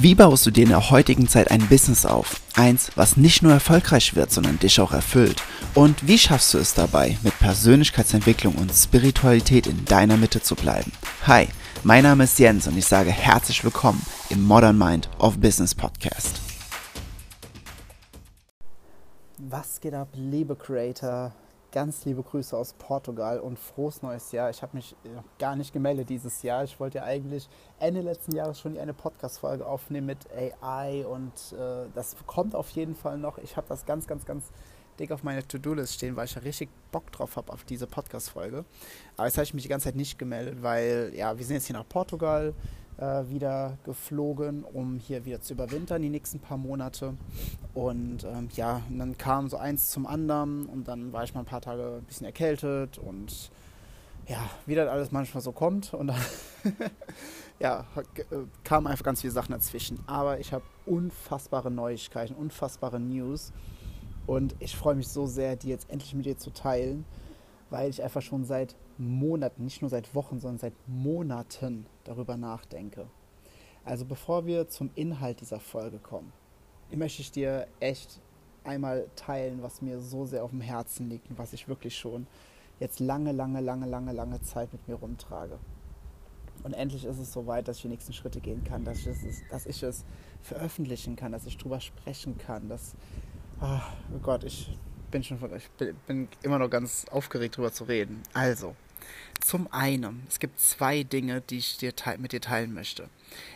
Wie baust du dir in der heutigen Zeit ein Business auf? Eins, was nicht nur erfolgreich wird, sondern dich auch erfüllt. Und wie schaffst du es dabei, mit Persönlichkeitsentwicklung und Spiritualität in deiner Mitte zu bleiben? Hi, mein Name ist Jens und ich sage herzlich willkommen im Modern Mind of Business Podcast. Was geht ab, liebe Creator? Ganz liebe Grüße aus Portugal und frohes neues Jahr. Ich habe mich äh, gar nicht gemeldet dieses Jahr. Ich wollte ja eigentlich Ende letzten Jahres schon eine Podcast-Folge aufnehmen mit AI und äh, das kommt auf jeden Fall noch. Ich habe das ganz, ganz, ganz dick auf meine To-Do-List stehen, weil ich ja richtig Bock drauf habe auf diese Podcast-Folge. Aber jetzt habe ich mich die ganze Zeit nicht gemeldet, weil ja, wir sind jetzt hier nach Portugal wieder geflogen, um hier wieder zu überwintern die nächsten paar Monate. Und ähm, ja, und dann kam so eins zum anderen und dann war ich mal ein paar Tage ein bisschen erkältet und ja, wie das alles manchmal so kommt. Und dann ja, äh, kamen einfach ganz viele Sachen dazwischen. Aber ich habe unfassbare Neuigkeiten, unfassbare News. Und ich freue mich so sehr, die jetzt endlich mit dir zu teilen, weil ich einfach schon seit Monaten, nicht nur seit Wochen, sondern seit Monaten darüber nachdenke. Also bevor wir zum Inhalt dieser Folge kommen, möchte ich dir echt einmal teilen, was mir so sehr auf dem Herzen liegt und was ich wirklich schon jetzt lange, lange, lange, lange, lange Zeit mit mir rumtrage. Und endlich ist es soweit, dass ich die nächsten Schritte gehen kann, dass ich es, dass ich es veröffentlichen kann, dass ich drüber sprechen kann, dass, oh Gott, ich bin schon, ich bin immer noch ganz aufgeregt drüber zu reden. Also, zum einen, es gibt zwei Dinge, die ich dir mit dir teilen möchte.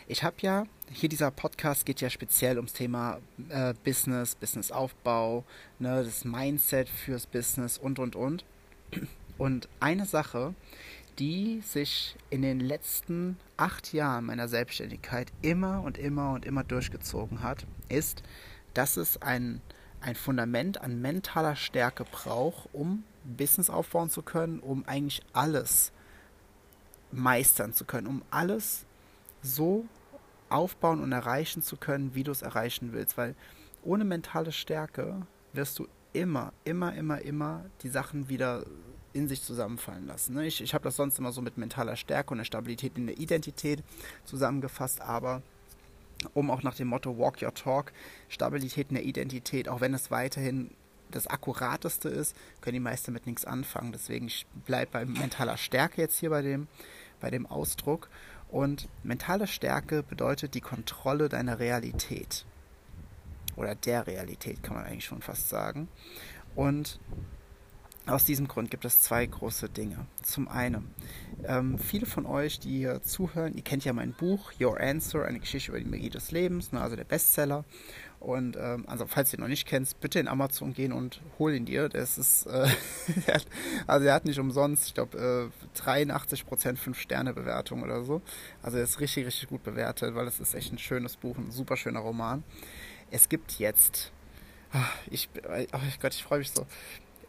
Ich habe ja, hier dieser Podcast geht ja speziell ums Thema äh, Business, Businessaufbau, ne, das Mindset fürs Business und, und, und. Und eine Sache, die sich in den letzten acht Jahren meiner Selbstständigkeit immer und immer und immer durchgezogen hat, ist, dass es ein, ein Fundament an mentaler Stärke braucht, um Business aufbauen zu können, um eigentlich alles meistern zu können, um alles so aufbauen und erreichen zu können, wie du es erreichen willst. Weil ohne mentale Stärke wirst du immer, immer, immer, immer die Sachen wieder in sich zusammenfallen lassen. Ne? Ich, ich habe das sonst immer so mit mentaler Stärke und der Stabilität in der Identität zusammengefasst, aber um auch nach dem Motto Walk Your Talk, Stabilität in der Identität, auch wenn es weiterhin das Akkurateste ist, können die meisten mit nichts anfangen. Deswegen bleibe bei mentaler Stärke jetzt hier bei dem, bei dem Ausdruck. Und mentale Stärke bedeutet die Kontrolle deiner Realität. Oder der Realität kann man eigentlich schon fast sagen. Und aus diesem Grund gibt es zwei große Dinge. Zum einen, ähm, viele von euch, die hier zuhören, ihr kennt ja mein Buch Your Answer, eine Geschichte über die Magie des Lebens, ne, also der Bestseller. Und ähm, also falls du ihn noch nicht kennst, bitte in Amazon gehen und hol ihn dir. Das ist, äh, also er hat nicht umsonst, ich glaube, äh, 83% 5-Sterne-Bewertung oder so. Also er ist richtig, richtig gut bewertet, weil es ist echt ein schönes Buch, ein super schöner Roman. Es gibt jetzt, ah, ich, oh Gott, ich freue mich so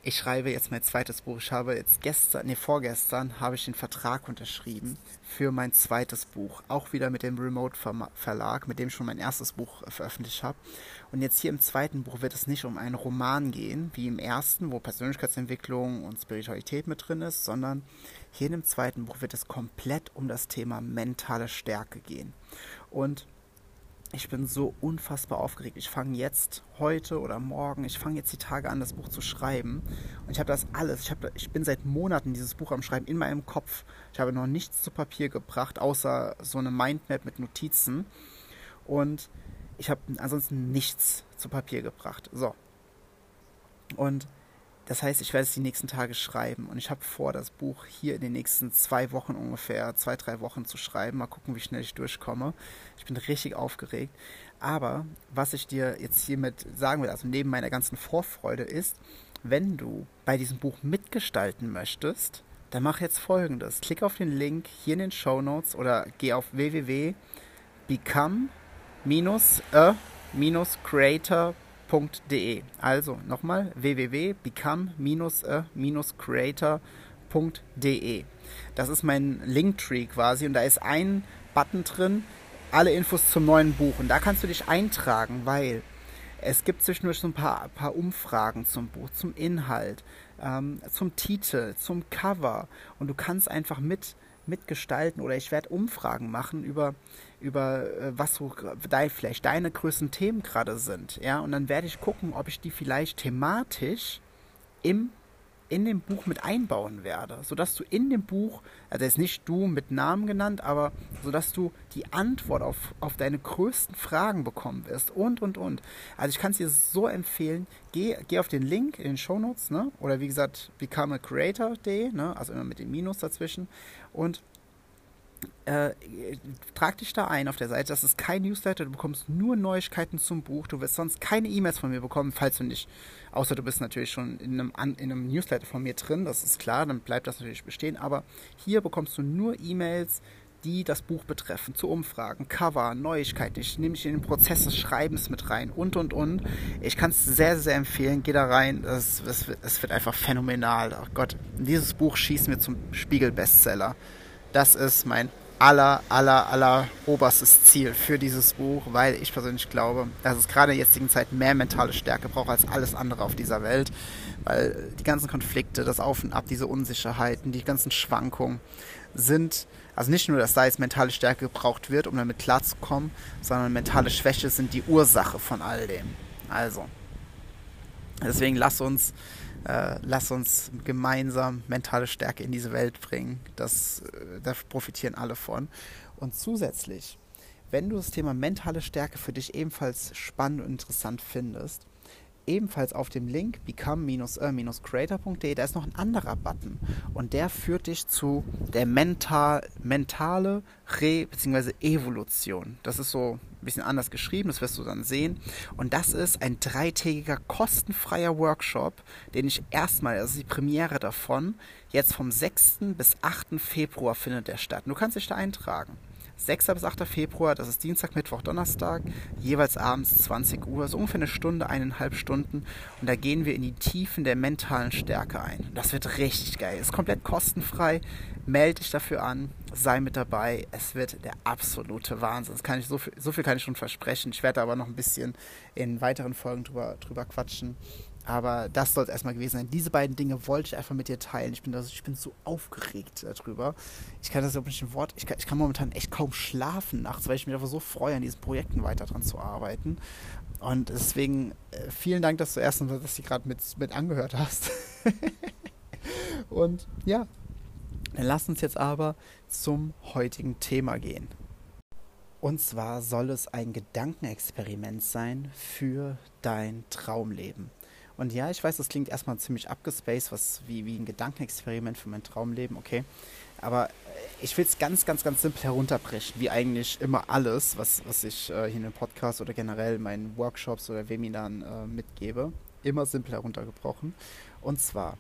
ich schreibe jetzt mein zweites Buch. Ich habe jetzt gestern, nee, vorgestern habe ich den Vertrag unterschrieben für mein zweites Buch. Auch wieder mit dem Remote Verlag, mit dem ich schon mein erstes Buch veröffentlicht habe. Und jetzt hier im zweiten Buch wird es nicht um einen Roman gehen, wie im ersten, wo Persönlichkeitsentwicklung und Spiritualität mit drin ist, sondern hier in dem zweiten Buch wird es komplett um das Thema mentale Stärke gehen. Und ich bin so unfassbar aufgeregt. Ich fange jetzt heute oder morgen, ich fange jetzt die Tage an, das Buch zu schreiben. Und ich habe das alles. Ich, hab, ich bin seit Monaten dieses Buch am Schreiben in meinem Kopf. Ich habe noch nichts zu Papier gebracht, außer so eine Mindmap mit Notizen. Und ich habe ansonsten nichts zu Papier gebracht. So. Und das heißt, ich werde es die nächsten Tage schreiben und ich habe vor, das Buch hier in den nächsten zwei Wochen ungefähr, zwei, drei Wochen zu schreiben. Mal gucken, wie schnell ich durchkomme. Ich bin richtig aufgeregt. Aber was ich dir jetzt hiermit sagen will, also neben meiner ganzen Vorfreude ist, wenn du bei diesem Buch mitgestalten möchtest, dann mach jetzt folgendes. Klick auf den Link hier in den Show Notes oder geh auf www.become-a-creator.com creator.de. Also nochmal www.become-creator.de. Das ist mein Linktree quasi und da ist ein Button drin, alle Infos zum neuen Buch. Und da kannst du dich eintragen, weil es gibt zwischendurch so ein paar, paar Umfragen zum Buch, zum Inhalt, ähm, zum Titel, zum Cover. Und du kannst einfach mit mitgestalten oder ich werde Umfragen machen über, über äh, was so dein, vielleicht deine größten Themen gerade sind. Ja? Und dann werde ich gucken, ob ich die vielleicht thematisch im in dem Buch mit einbauen werde, sodass du in dem Buch, also jetzt nicht du mit Namen genannt, aber sodass du die Antwort auf, auf deine größten Fragen bekommen wirst und, und, und. Also ich kann es dir so empfehlen, geh, geh auf den Link in den Shownotes, ne? oder wie gesagt, become a creator day, ne? also immer mit dem Minus dazwischen und äh, trag dich da ein auf der Seite. Das ist kein Newsletter. Du bekommst nur Neuigkeiten zum Buch. Du wirst sonst keine E-Mails von mir bekommen, falls du nicht, außer du bist natürlich schon in einem, in einem Newsletter von mir drin. Das ist klar, dann bleibt das natürlich bestehen. Aber hier bekommst du nur E-Mails, die das Buch betreffen, zu Umfragen, Cover, Neuigkeiten. Ich nehme dich in den Prozess des Schreibens mit rein und und und. Ich kann es sehr, sehr empfehlen. Geh da rein. Es, es, es wird einfach phänomenal. Oh Gott, dieses Buch schießt mir zum Spiegel-Bestseller. Das ist mein aller, aller, aller oberstes Ziel für dieses Buch, weil ich persönlich glaube, dass es gerade in der jetzigen Zeit mehr mentale Stärke braucht als alles andere auf dieser Welt, weil die ganzen Konflikte, das Auf und Ab, diese Unsicherheiten, die ganzen Schwankungen sind, also nicht nur, dass da jetzt mentale Stärke gebraucht wird, um damit klarzukommen, sondern mentale Schwäche sind die Ursache von all dem. Also, deswegen lass uns äh, lass uns gemeinsam mentale Stärke in diese Welt bringen. Das, äh, da profitieren alle von. Und zusätzlich, wenn du das Thema mentale Stärke für dich ebenfalls spannend und interessant findest, ebenfalls auf dem Link become-creator.de, da ist noch ein anderer Button und der führt dich zu der mental, mentale Re- bzw. Evolution. Das ist so ein bisschen anders geschrieben, das wirst du dann sehen. Und das ist ein dreitägiger kostenfreier Workshop, den ich erstmal, das ist die Premiere davon, jetzt vom 6. bis 8. Februar findet der statt. Du kannst dich da eintragen. 6. bis 8. Februar, das ist Dienstag, Mittwoch, Donnerstag, jeweils abends 20 Uhr, so ungefähr eine Stunde, eineinhalb Stunden. Und da gehen wir in die Tiefen der mentalen Stärke ein. Das wird richtig geil. Ist komplett kostenfrei. Melde dich dafür an, sei mit dabei. Es wird der absolute Wahnsinn. Das kann ich so, viel, so viel kann ich schon versprechen. Ich werde aber noch ein bisschen in weiteren Folgen drüber, drüber quatschen. Aber das soll es erstmal gewesen sein. Diese beiden Dinge wollte ich einfach mit dir teilen. Ich bin, das, ich bin so aufgeregt darüber. Ich kann das überhaupt nicht ein Wort. Ich kann, ich kann momentan echt kaum schlafen nachts, weil ich mich einfach so freue, an diesen Projekten weiter dran zu arbeiten. Und deswegen äh, vielen Dank, dass du erstens, dass du gerade mit, mit angehört hast. Und ja, dann lass uns jetzt aber zum heutigen Thema gehen. Und zwar soll es ein Gedankenexperiment sein für dein Traumleben. Und ja, ich weiß, das klingt erstmal ziemlich abgespaced, was wie, wie ein Gedankenexperiment für mein Traumleben, okay. Aber ich will es ganz, ganz, ganz simpel herunterbrechen, wie eigentlich immer alles, was, was ich äh, hier in dem Podcast oder generell in meinen Workshops oder Webinaren äh, mitgebe. Immer simpel heruntergebrochen. Und zwar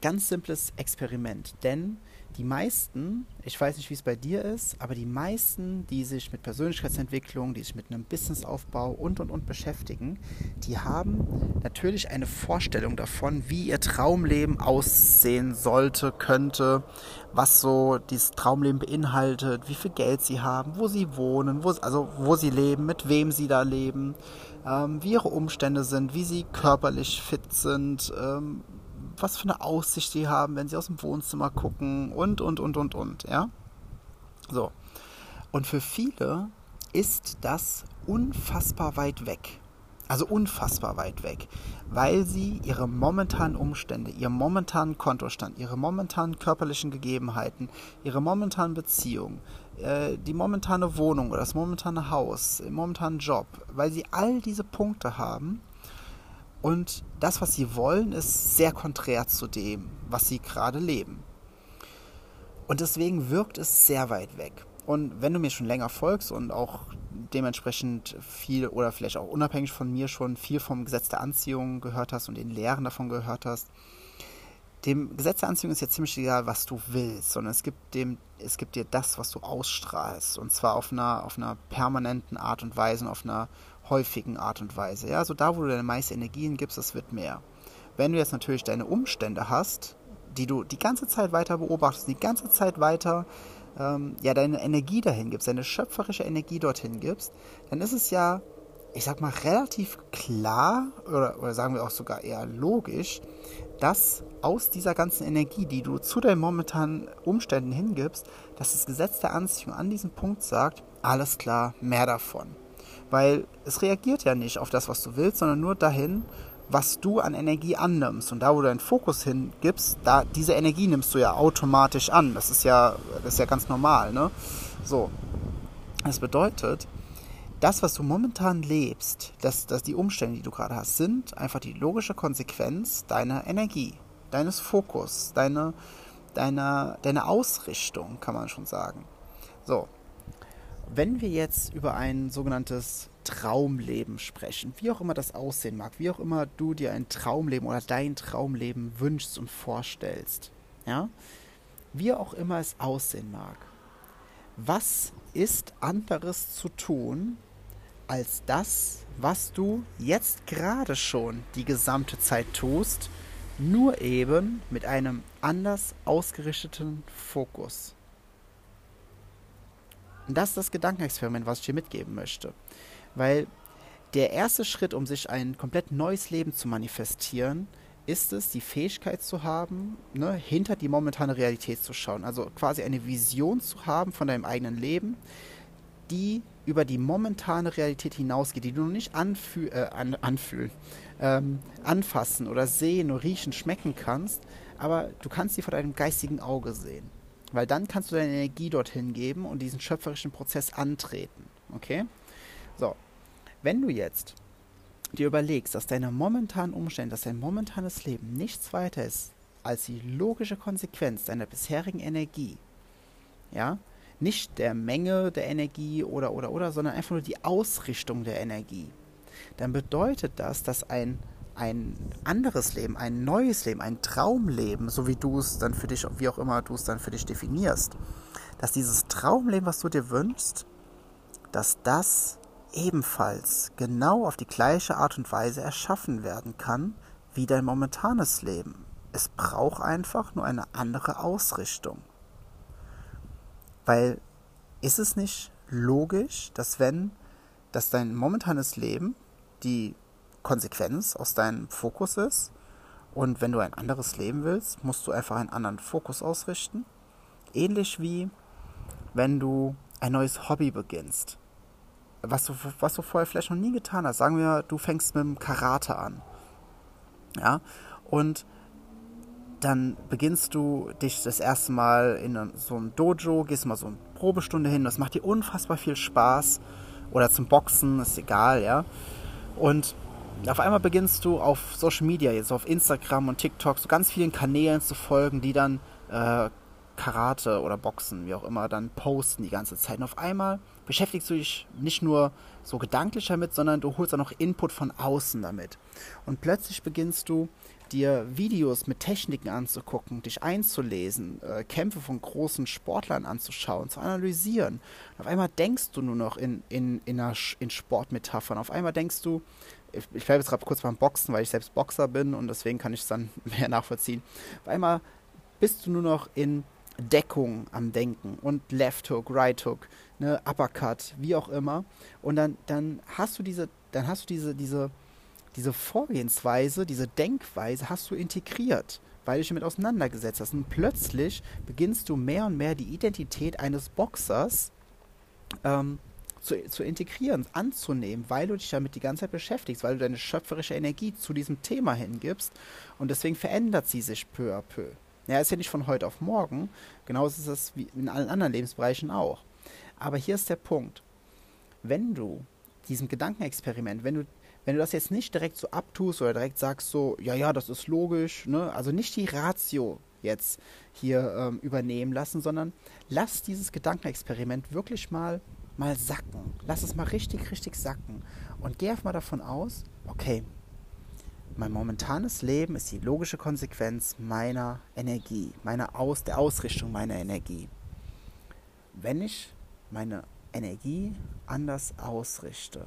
ganz simples Experiment, denn die meisten, ich weiß nicht, wie es bei dir ist, aber die meisten, die sich mit Persönlichkeitsentwicklung, die sich mit einem Businessaufbau und und und beschäftigen, die haben natürlich eine Vorstellung davon, wie ihr Traumleben aussehen sollte, könnte, was so dieses Traumleben beinhaltet, wie viel Geld sie haben, wo sie wohnen, wo, also wo sie leben, mit wem sie da leben, ähm, wie ihre Umstände sind, wie sie körperlich fit sind, ähm, was für eine Aussicht sie haben, wenn sie aus dem Wohnzimmer gucken und, und, und, und, und, ja. So. Und für viele ist das unfassbar weit weg. Also unfassbar weit weg, weil sie ihre momentanen Umstände, ihren momentanen Kontostand, ihre momentanen körperlichen Gegebenheiten, ihre momentanen Beziehungen, äh, die momentane Wohnung oder das momentane Haus, den momentanen Job, weil sie all diese Punkte haben, und das, was sie wollen, ist sehr konträr zu dem, was sie gerade leben. Und deswegen wirkt es sehr weit weg. Und wenn du mir schon länger folgst und auch dementsprechend viel oder vielleicht auch unabhängig von mir schon viel vom Gesetz der Anziehung gehört hast und den Lehren davon gehört hast, dem Gesetz der Anziehung ist ja ziemlich egal, was du willst, sondern es gibt, dem, es gibt dir das, was du ausstrahlst. Und zwar auf einer, auf einer permanenten Art und Weise auf einer häufigen Art und Weise. Ja, also da, wo du deine meiste Energien gibst, das wird mehr. Wenn du jetzt natürlich deine Umstände hast, die du die ganze Zeit weiter beobachtest, die ganze Zeit weiter ähm, ja deine Energie dahin gibst, deine schöpferische Energie dorthin gibst, dann ist es ja ich sag mal, relativ klar oder, oder sagen wir auch sogar eher logisch, dass aus dieser ganzen Energie, die du zu deinen momentanen Umständen hingibst, dass das Gesetz der Anziehung an diesem Punkt sagt, alles klar, mehr davon. Weil es reagiert ja nicht auf das, was du willst, sondern nur dahin, was du an Energie annimmst. Und da, wo du deinen Fokus hingibst, da, diese Energie nimmst du ja automatisch an. Das ist ja, das ist ja ganz normal, ne? So. Das bedeutet, das, was du momentan lebst, dass, dass die Umstände, die du gerade hast, sind einfach die logische Konsequenz deiner Energie, deines Fokus, deine, deiner, deine Ausrichtung, kann man schon sagen. So, wenn wir jetzt über ein sogenanntes Traumleben sprechen, wie auch immer das aussehen mag, wie auch immer du dir ein Traumleben oder dein Traumleben wünschst und vorstellst, ja, wie auch immer es aussehen mag, was ist anderes zu tun, als das, was du jetzt gerade schon die gesamte Zeit tust, nur eben mit einem anders ausgerichteten Fokus. Und das ist das Gedankenexperiment, was ich dir mitgeben möchte. Weil der erste Schritt, um sich ein komplett neues Leben zu manifestieren, ist es, die Fähigkeit zu haben, ne, hinter die momentane Realität zu schauen. Also quasi eine Vision zu haben von deinem eigenen Leben, die über die momentane Realität hinausgeht, die du noch nicht anfühl, äh, an, anfühlen, ähm, anfassen oder sehen oder riechen, schmecken kannst, aber du kannst sie vor deinem geistigen Auge sehen. Weil dann kannst du deine Energie dorthin geben und diesen schöpferischen Prozess antreten. Okay? So, wenn du jetzt dir überlegst, dass deine momentanen Umstände, dass dein momentanes Leben nichts weiter ist als die logische Konsequenz deiner bisherigen Energie, ja, nicht der Menge der Energie oder oder oder, sondern einfach nur die Ausrichtung der Energie, dann bedeutet das, dass ein ein anderes Leben, ein neues Leben, ein Traumleben, so wie du es dann für dich, wie auch immer du es dann für dich definierst, dass dieses Traumleben, was du dir wünschst, dass das ebenfalls genau auf die gleiche Art und Weise erschaffen werden kann wie dein momentanes Leben. Es braucht einfach nur eine andere Ausrichtung. Weil ist es nicht logisch, dass wenn dass dein momentanes Leben die Konsequenz aus deinem Fokus ist und wenn du ein anderes Leben willst, musst du einfach einen anderen Fokus ausrichten. Ähnlich wie wenn du ein neues Hobby beginnst was du, was du vorher vielleicht noch nie getan hast. Sagen wir, du fängst mit dem Karate an. Ja, und dann beginnst du dich das erste Mal in so ein Dojo, gehst mal so eine Probestunde hin, das macht dir unfassbar viel Spaß. Oder zum Boxen, ist egal, ja. Und auf einmal beginnst du auf Social Media, jetzt auf Instagram und TikTok, so ganz vielen Kanälen zu folgen, die dann äh, Karate oder Boxen, wie auch immer, dann posten die ganze Zeit. Und auf einmal beschäftigst du dich nicht nur so gedanklich damit, sondern du holst auch noch Input von außen damit. Und plötzlich beginnst du dir Videos mit Techniken anzugucken, dich einzulesen, äh, Kämpfe von großen Sportlern anzuschauen, zu analysieren. Und auf einmal denkst du nur noch in, in, in, einer, in Sportmetaphern. Auf einmal denkst du, ich, ich bleibe jetzt gerade kurz beim Boxen, weil ich selbst Boxer bin und deswegen kann ich es dann mehr nachvollziehen. Auf einmal bist du nur noch in Deckung am Denken und Left Hook, Right Hook, ne, Uppercut, wie auch immer. Und dann, dann hast du diese, dann hast du diese, diese, diese Vorgehensweise, diese Denkweise hast du integriert, weil du dich damit auseinandergesetzt hast. Und plötzlich beginnst du mehr und mehr die Identität eines Boxers ähm, zu, zu integrieren, anzunehmen, weil du dich damit die ganze Zeit beschäftigst, weil du deine schöpferische Energie zu diesem Thema hingibst. Und deswegen verändert sie sich peu à peu. Ja, ist ja nicht von heute auf morgen. Genauso ist es wie in allen anderen Lebensbereichen auch. Aber hier ist der Punkt. Wenn du diesem Gedankenexperiment, wenn du, wenn du das jetzt nicht direkt so abtust oder direkt sagst so, ja, ja, das ist logisch, ne? also nicht die Ratio jetzt hier ähm, übernehmen lassen, sondern lass dieses Gedankenexperiment wirklich mal, mal sacken. Lass es mal richtig, richtig sacken. Und geh einfach mal davon aus, okay, mein momentanes Leben ist die logische Konsequenz meiner Energie, meiner Aus, der Ausrichtung meiner Energie. Wenn ich meine Energie anders ausrichte,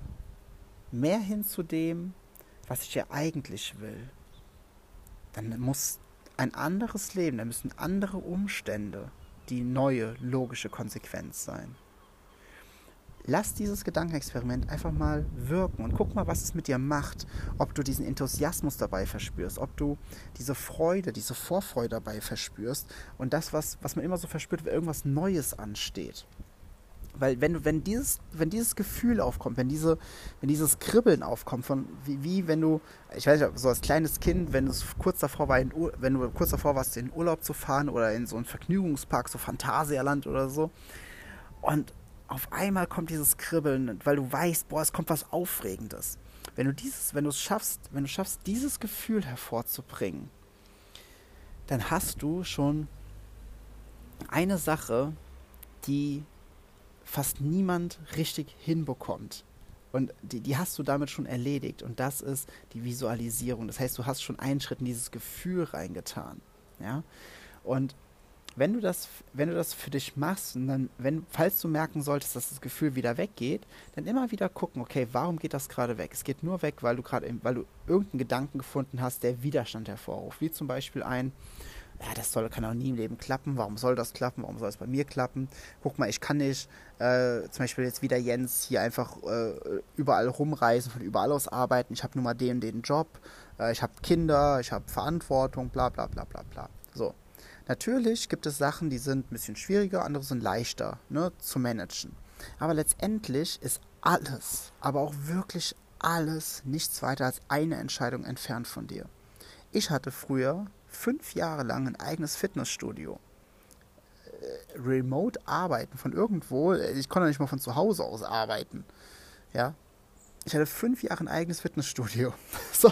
mehr hin zu dem, was ich ja eigentlich will, dann muss ein anderes Leben, dann müssen andere Umstände die neue logische Konsequenz sein. Lass dieses Gedankenexperiment einfach mal wirken und guck mal, was es mit dir macht. Ob du diesen Enthusiasmus dabei verspürst, ob du diese Freude, diese Vorfreude dabei verspürst und das, was, was man immer so verspürt, wenn irgendwas Neues ansteht. Weil wenn, wenn, dieses, wenn dieses Gefühl aufkommt, wenn, diese, wenn dieses Kribbeln aufkommt, von wie, wie wenn du, ich weiß nicht, so als kleines Kind, wenn kurz davor war, in, wenn du kurz davor warst, in Urlaub zu fahren oder in so einen Vergnügungspark, so Phantasialand oder so, und auf einmal kommt dieses Kribbeln, weil du weißt, boah, es kommt was Aufregendes. Wenn du dieses, wenn du es schaffst, wenn du schaffst, dieses Gefühl hervorzubringen, dann hast du schon eine Sache, die fast niemand richtig hinbekommt. Und die, die hast du damit schon erledigt. Und das ist die Visualisierung. Das heißt, du hast schon einen Schritt in dieses Gefühl reingetan. Ja? Und wenn du das, wenn du das für dich machst und dann, wenn, falls du merken solltest, dass das Gefühl wieder weggeht, dann immer wieder gucken, okay, warum geht das gerade weg? Es geht nur weg, weil du gerade, weil du irgendeinen Gedanken gefunden hast, der Widerstand hervorruft. Wie zum Beispiel ein, ja, das soll, kann auch nie im Leben klappen. Warum soll das klappen? Warum soll es bei mir klappen? Guck mal, ich kann nicht, äh, zum Beispiel jetzt wieder Jens, hier einfach äh, überall rumreisen, von überall aus arbeiten. Ich habe nur mal den, den Job. Äh, ich habe Kinder, ich habe Verantwortung, bla, bla, bla, bla, bla. So. Natürlich gibt es Sachen, die sind ein bisschen schwieriger, andere sind leichter ne, zu managen. Aber letztendlich ist alles, aber auch wirklich alles nichts weiter als eine Entscheidung entfernt von dir. Ich hatte früher fünf Jahre lang ein eigenes Fitnessstudio. Äh, remote arbeiten von irgendwo, ich konnte nicht mal von zu Hause aus arbeiten. Ja. Ich hatte fünf Jahre ein eigenes Fitnessstudio. so,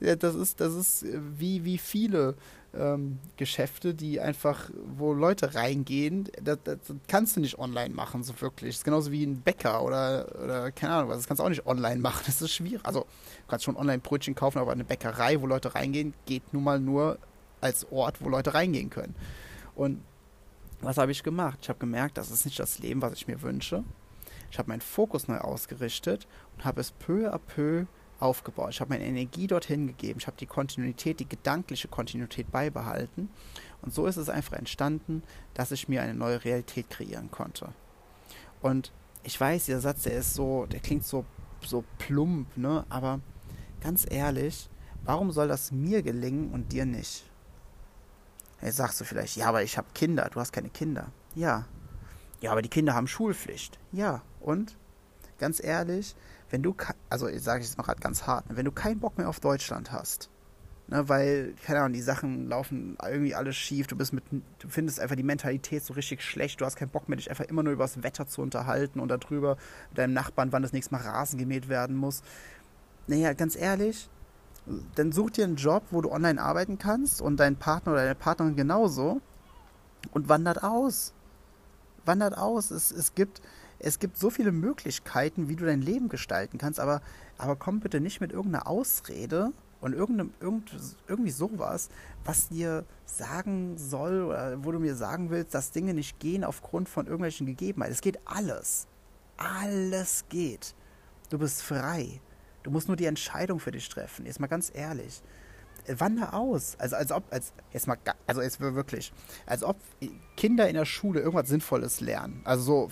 das ist, das ist wie, wie viele ähm, Geschäfte, die einfach, wo Leute reingehen, das, das, kannst du nicht online machen, so wirklich. Das ist genauso wie ein Bäcker oder, oder keine Ahnung was, das kannst du auch nicht online machen. Das ist schwierig. Also, du kannst schon online Brötchen kaufen, aber eine Bäckerei, wo Leute reingehen, geht nun mal nur als Ort, wo Leute reingehen können. Und was habe ich gemacht? Ich habe gemerkt, das ist nicht das Leben, was ich mir wünsche. Ich habe meinen Fokus neu ausgerichtet und habe es peu à peu aufgebaut. Ich habe meine Energie dorthin gegeben. Ich habe die Kontinuität, die gedankliche Kontinuität beibehalten. Und so ist es einfach entstanden, dass ich mir eine neue Realität kreieren konnte. Und ich weiß, dieser Satz, der ist so, der klingt so, so plump, ne? Aber ganz ehrlich, warum soll das mir gelingen und dir nicht? Jetzt sagst du vielleicht, ja, aber ich habe Kinder, du hast keine Kinder. Ja. Ja, aber die Kinder haben Schulpflicht. Ja. Und? Ganz ehrlich, wenn du, also ich sage es mal gerade ganz hart, wenn du keinen Bock mehr auf Deutschland hast, ne, weil, keine Ahnung, die Sachen laufen irgendwie alles schief, du bist mit, du findest einfach die Mentalität so richtig schlecht, du hast keinen Bock mehr, dich einfach immer nur über das Wetter zu unterhalten und darüber mit deinem Nachbarn, wann das nächste Mal Rasen gemäht werden muss. Naja, ganz ehrlich, dann such dir einen Job, wo du online arbeiten kannst und dein Partner oder deine Partnerin genauso und wandert aus. Wandert aus. Es, es gibt es gibt so viele Möglichkeiten, wie du dein Leben gestalten kannst, aber, aber komm bitte nicht mit irgendeiner Ausrede und irgendeinem, irgend, irgendwie sowas, was dir sagen soll oder wo du mir sagen willst, dass Dinge nicht gehen aufgrund von irgendwelchen Gegebenheiten. Es geht alles. Alles geht. Du bist frei. Du musst nur die Entscheidung für dich treffen. Jetzt mal ganz ehrlich. Wander aus. Also als ob, als, jetzt mal, also jetzt wirklich, als ob Kinder in der Schule irgendwas Sinnvolles lernen. Also so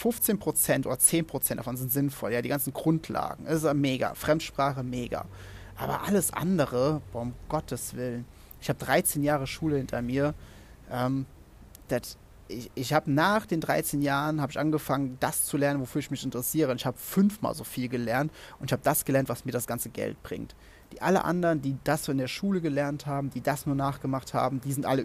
15% oder 10% davon sind sinnvoll, ja, die ganzen Grundlagen. Das ist mega. Fremdsprache, mega. Aber alles andere, boah, um Gottes Willen. Ich habe 13 Jahre Schule hinter mir. Ähm, das, ich, ich habe nach den 13 Jahren habe ich angefangen, das zu lernen, wofür ich mich interessiere. Und ich habe fünfmal so viel gelernt und ich habe das gelernt, was mir das ganze Geld bringt. Die alle anderen, die das so in der Schule gelernt haben, die das nur nachgemacht haben, die sind alle,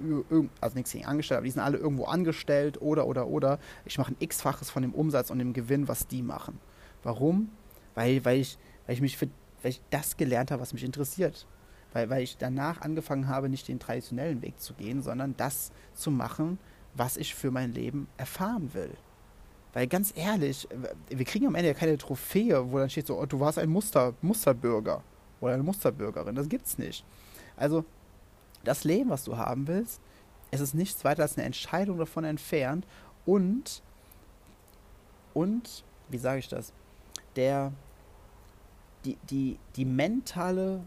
also nichts gegen angestellt, aber die sind alle irgendwo angestellt oder, oder, oder. Ich mache ein x-faches von dem Umsatz und dem Gewinn, was die machen. Warum? Weil, weil, ich, weil, ich mich für, weil ich das gelernt habe, was mich interessiert. Weil, weil ich danach angefangen habe, nicht den traditionellen Weg zu gehen, sondern das zu machen, was ich für mein Leben erfahren will. Weil ganz ehrlich, wir kriegen am Ende ja keine Trophäe, wo dann steht so, oh, du warst ein Muster, Musterbürger oder eine Musterbürgerin. Das gibt's nicht. Also, das Leben, was du haben willst, es ist nichts weiter als eine Entscheidung davon entfernt und, und, wie sage ich das, der, die, die, die mentale,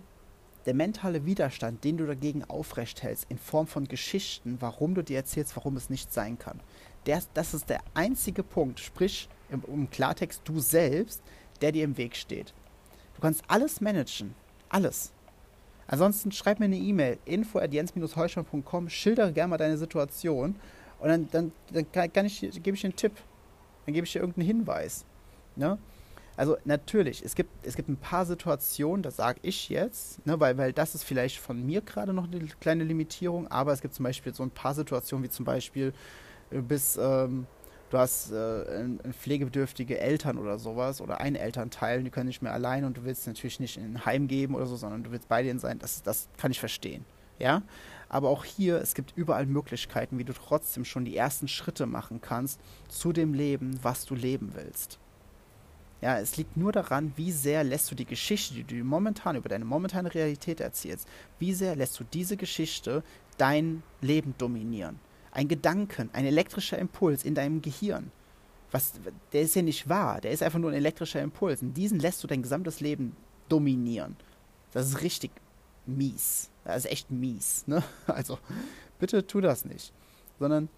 der mentale Widerstand, den du dagegen aufrecht hältst, in Form von Geschichten, warum du dir erzählst, warum es nicht sein kann. Der, das ist der einzige Punkt, sprich im, im Klartext du selbst, der dir im Weg steht. Du kannst alles managen. Alles. Ansonsten schreib mir eine E-Mail, info at jens-holstein.com, schildere gerne mal deine Situation und dann, dann, dann kann, ich, gebe ich dir einen Tipp. Dann gebe ich dir irgendeinen Hinweis. Ne? Also natürlich, es gibt, es gibt ein paar Situationen, das sage ich jetzt, ne, weil, weil das ist vielleicht von mir gerade noch eine kleine Limitierung, aber es gibt zum Beispiel so ein paar Situationen, wie zum Beispiel, du bist, ähm, du hast äh, pflegebedürftige Eltern oder sowas oder ein Elternteil, die können nicht mehr allein und du willst natürlich nicht in ein Heim geben oder so, sondern du willst bei denen sein, das, das kann ich verstehen. Ja, aber auch hier, es gibt überall Möglichkeiten, wie du trotzdem schon die ersten Schritte machen kannst zu dem Leben, was du leben willst. Ja, es liegt nur daran, wie sehr lässt du die Geschichte, die du momentan über deine momentane Realität erzählst, wie sehr lässt du diese Geschichte dein Leben dominieren. Ein Gedanken, ein elektrischer Impuls in deinem Gehirn. Was, der ist ja nicht wahr, der ist einfach nur ein elektrischer Impuls. Und diesen lässt du dein gesamtes Leben dominieren. Das ist richtig mies. Das ist echt mies. Ne? Also bitte tu das nicht. Sondern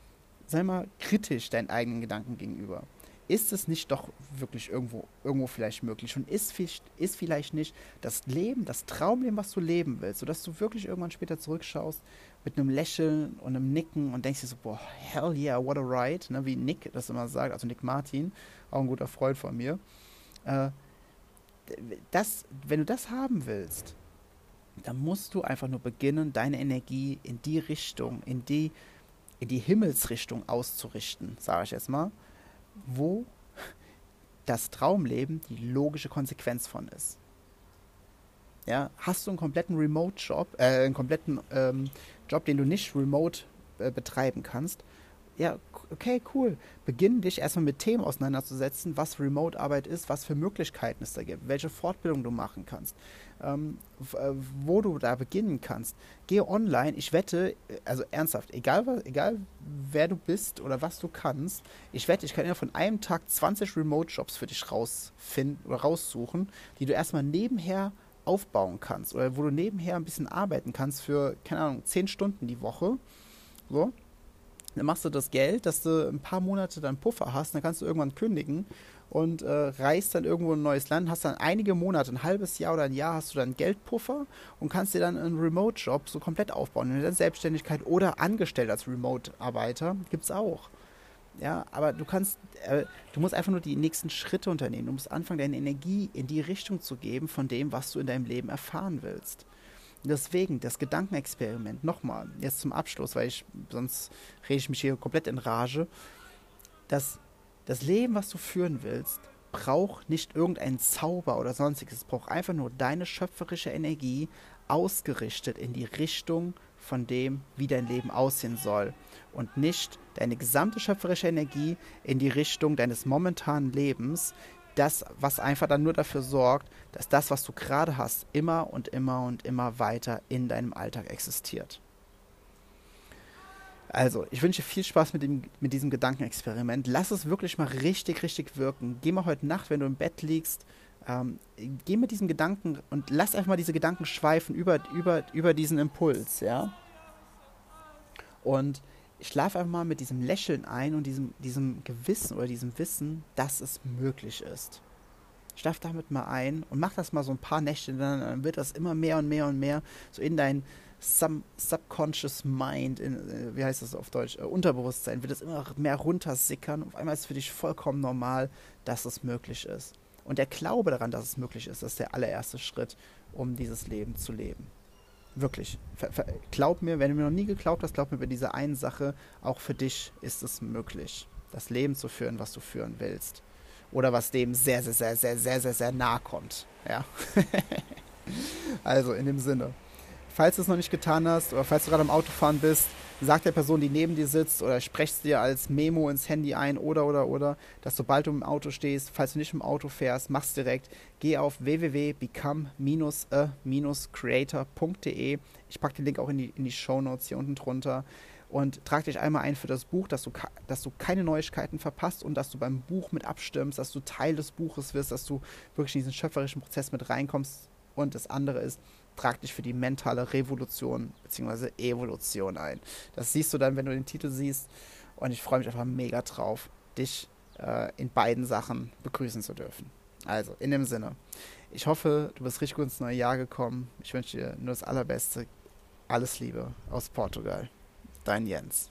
sei mal kritisch deinen eigenen Gedanken gegenüber ist es nicht doch wirklich irgendwo, irgendwo vielleicht möglich und ist, ist vielleicht nicht das Leben, das Traumleben, was du leben willst, sodass du wirklich irgendwann später zurückschaust mit einem Lächeln und einem Nicken und denkst dir so, boah, hell yeah, what a ride, ne, wie Nick das immer sagt, also Nick Martin, auch ein guter Freund von mir. Äh, das, wenn du das haben willst, dann musst du einfach nur beginnen, deine Energie in die Richtung, in die, in die Himmelsrichtung auszurichten, sage ich jetzt mal wo das Traumleben die logische Konsequenz von ist. Ja, hast du einen kompletten Remote-Job, äh, einen kompletten ähm, Job, den du nicht remote äh, betreiben kannst, ja, okay, cool. Beginn dich erstmal mit Themen auseinanderzusetzen, was Remote-Arbeit ist, was für Möglichkeiten es da gibt, welche Fortbildung du machen kannst, ähm, äh, wo du da beginnen kannst. Geh online, ich wette, also ernsthaft, egal, egal wer du bist oder was du kannst, ich wette, ich kann ja von einem Tag 20 Remote-Jobs für dich rausfinden oder raussuchen, die du erstmal nebenher aufbauen kannst oder wo du nebenher ein bisschen arbeiten kannst für, keine Ahnung, 10 Stunden die Woche. So dann machst du das Geld, dass du ein paar Monate dann Puffer hast, dann kannst du irgendwann kündigen und äh, reist dann irgendwo in ein neues Land, hast dann einige Monate, ein halbes Jahr oder ein Jahr hast du dann Geldpuffer und kannst dir dann einen Remote-Job so komplett aufbauen. In der Selbstständigkeit oder angestellt als Remote-Arbeiter gibt es auch. Ja, aber du kannst, äh, du musst einfach nur die nächsten Schritte unternehmen. Du musst anfangen, deine Energie in die Richtung zu geben von dem, was du in deinem Leben erfahren willst. Deswegen das Gedankenexperiment, nochmal, jetzt zum Abschluss, weil ich sonst rede ich mich hier komplett in Rage. Das, das Leben, was du führen willst, braucht nicht irgendeinen Zauber oder sonstiges. Es braucht einfach nur deine schöpferische Energie ausgerichtet in die Richtung von dem, wie dein Leben aussehen soll. Und nicht deine gesamte schöpferische Energie in die Richtung deines momentanen Lebens, das, was einfach dann nur dafür sorgt, dass das, was du gerade hast, immer und immer und immer weiter in deinem Alltag existiert. Also, ich wünsche viel Spaß mit, dem, mit diesem Gedankenexperiment. Lass es wirklich mal richtig, richtig wirken. Geh mal heute Nacht, wenn du im Bett liegst, ähm, geh mit diesem Gedanken und lass einfach mal diese Gedanken schweifen über, über, über diesen Impuls, ja. Und ich schlafe einfach mal mit diesem Lächeln ein und diesem, diesem Gewissen oder diesem Wissen, dass es möglich ist. Schlaf damit mal ein und mach das mal so ein paar Nächte, dann wird das immer mehr und mehr und mehr so in dein Sub Subconscious Mind, in, äh, wie heißt das auf Deutsch, uh, Unterbewusstsein, wird es immer mehr runtersickern. Auf einmal ist es für dich vollkommen normal, dass es möglich ist. Und der Glaube daran, dass es möglich ist, ist der allererste Schritt, um dieses Leben zu leben. Wirklich. Glaub mir, wenn du mir noch nie geglaubt hast, glaub mir bei dieser einen Sache, auch für dich ist es möglich, das Leben zu führen, was du führen willst. Oder was dem sehr, sehr, sehr, sehr, sehr, sehr, sehr nah kommt. Ja. also in dem Sinne. Falls du es noch nicht getan hast oder falls du gerade am Autofahren bist, sag der Person, die neben dir sitzt oder sprechst dir als Memo ins Handy ein oder oder oder, dass sobald du im Auto stehst, falls du nicht im Auto fährst, mach's direkt. Geh auf www.become-a-creator.de. Ich packe den Link auch in die, in die Show Notes hier unten drunter und trag dich einmal ein für das Buch, dass du, dass du keine Neuigkeiten verpasst und dass du beim Buch mit abstimmst, dass du Teil des Buches wirst, dass du wirklich in diesen schöpferischen Prozess mit reinkommst. Und das andere ist, trag dich für die mentale Revolution bzw. Evolution ein. Das siehst du dann, wenn du den Titel siehst. Und ich freue mich einfach mega drauf, dich äh, in beiden Sachen begrüßen zu dürfen. Also, in dem Sinne, ich hoffe, du bist richtig gut ins neue Jahr gekommen. Ich wünsche dir nur das Allerbeste. Alles Liebe aus Portugal. Dein Jens.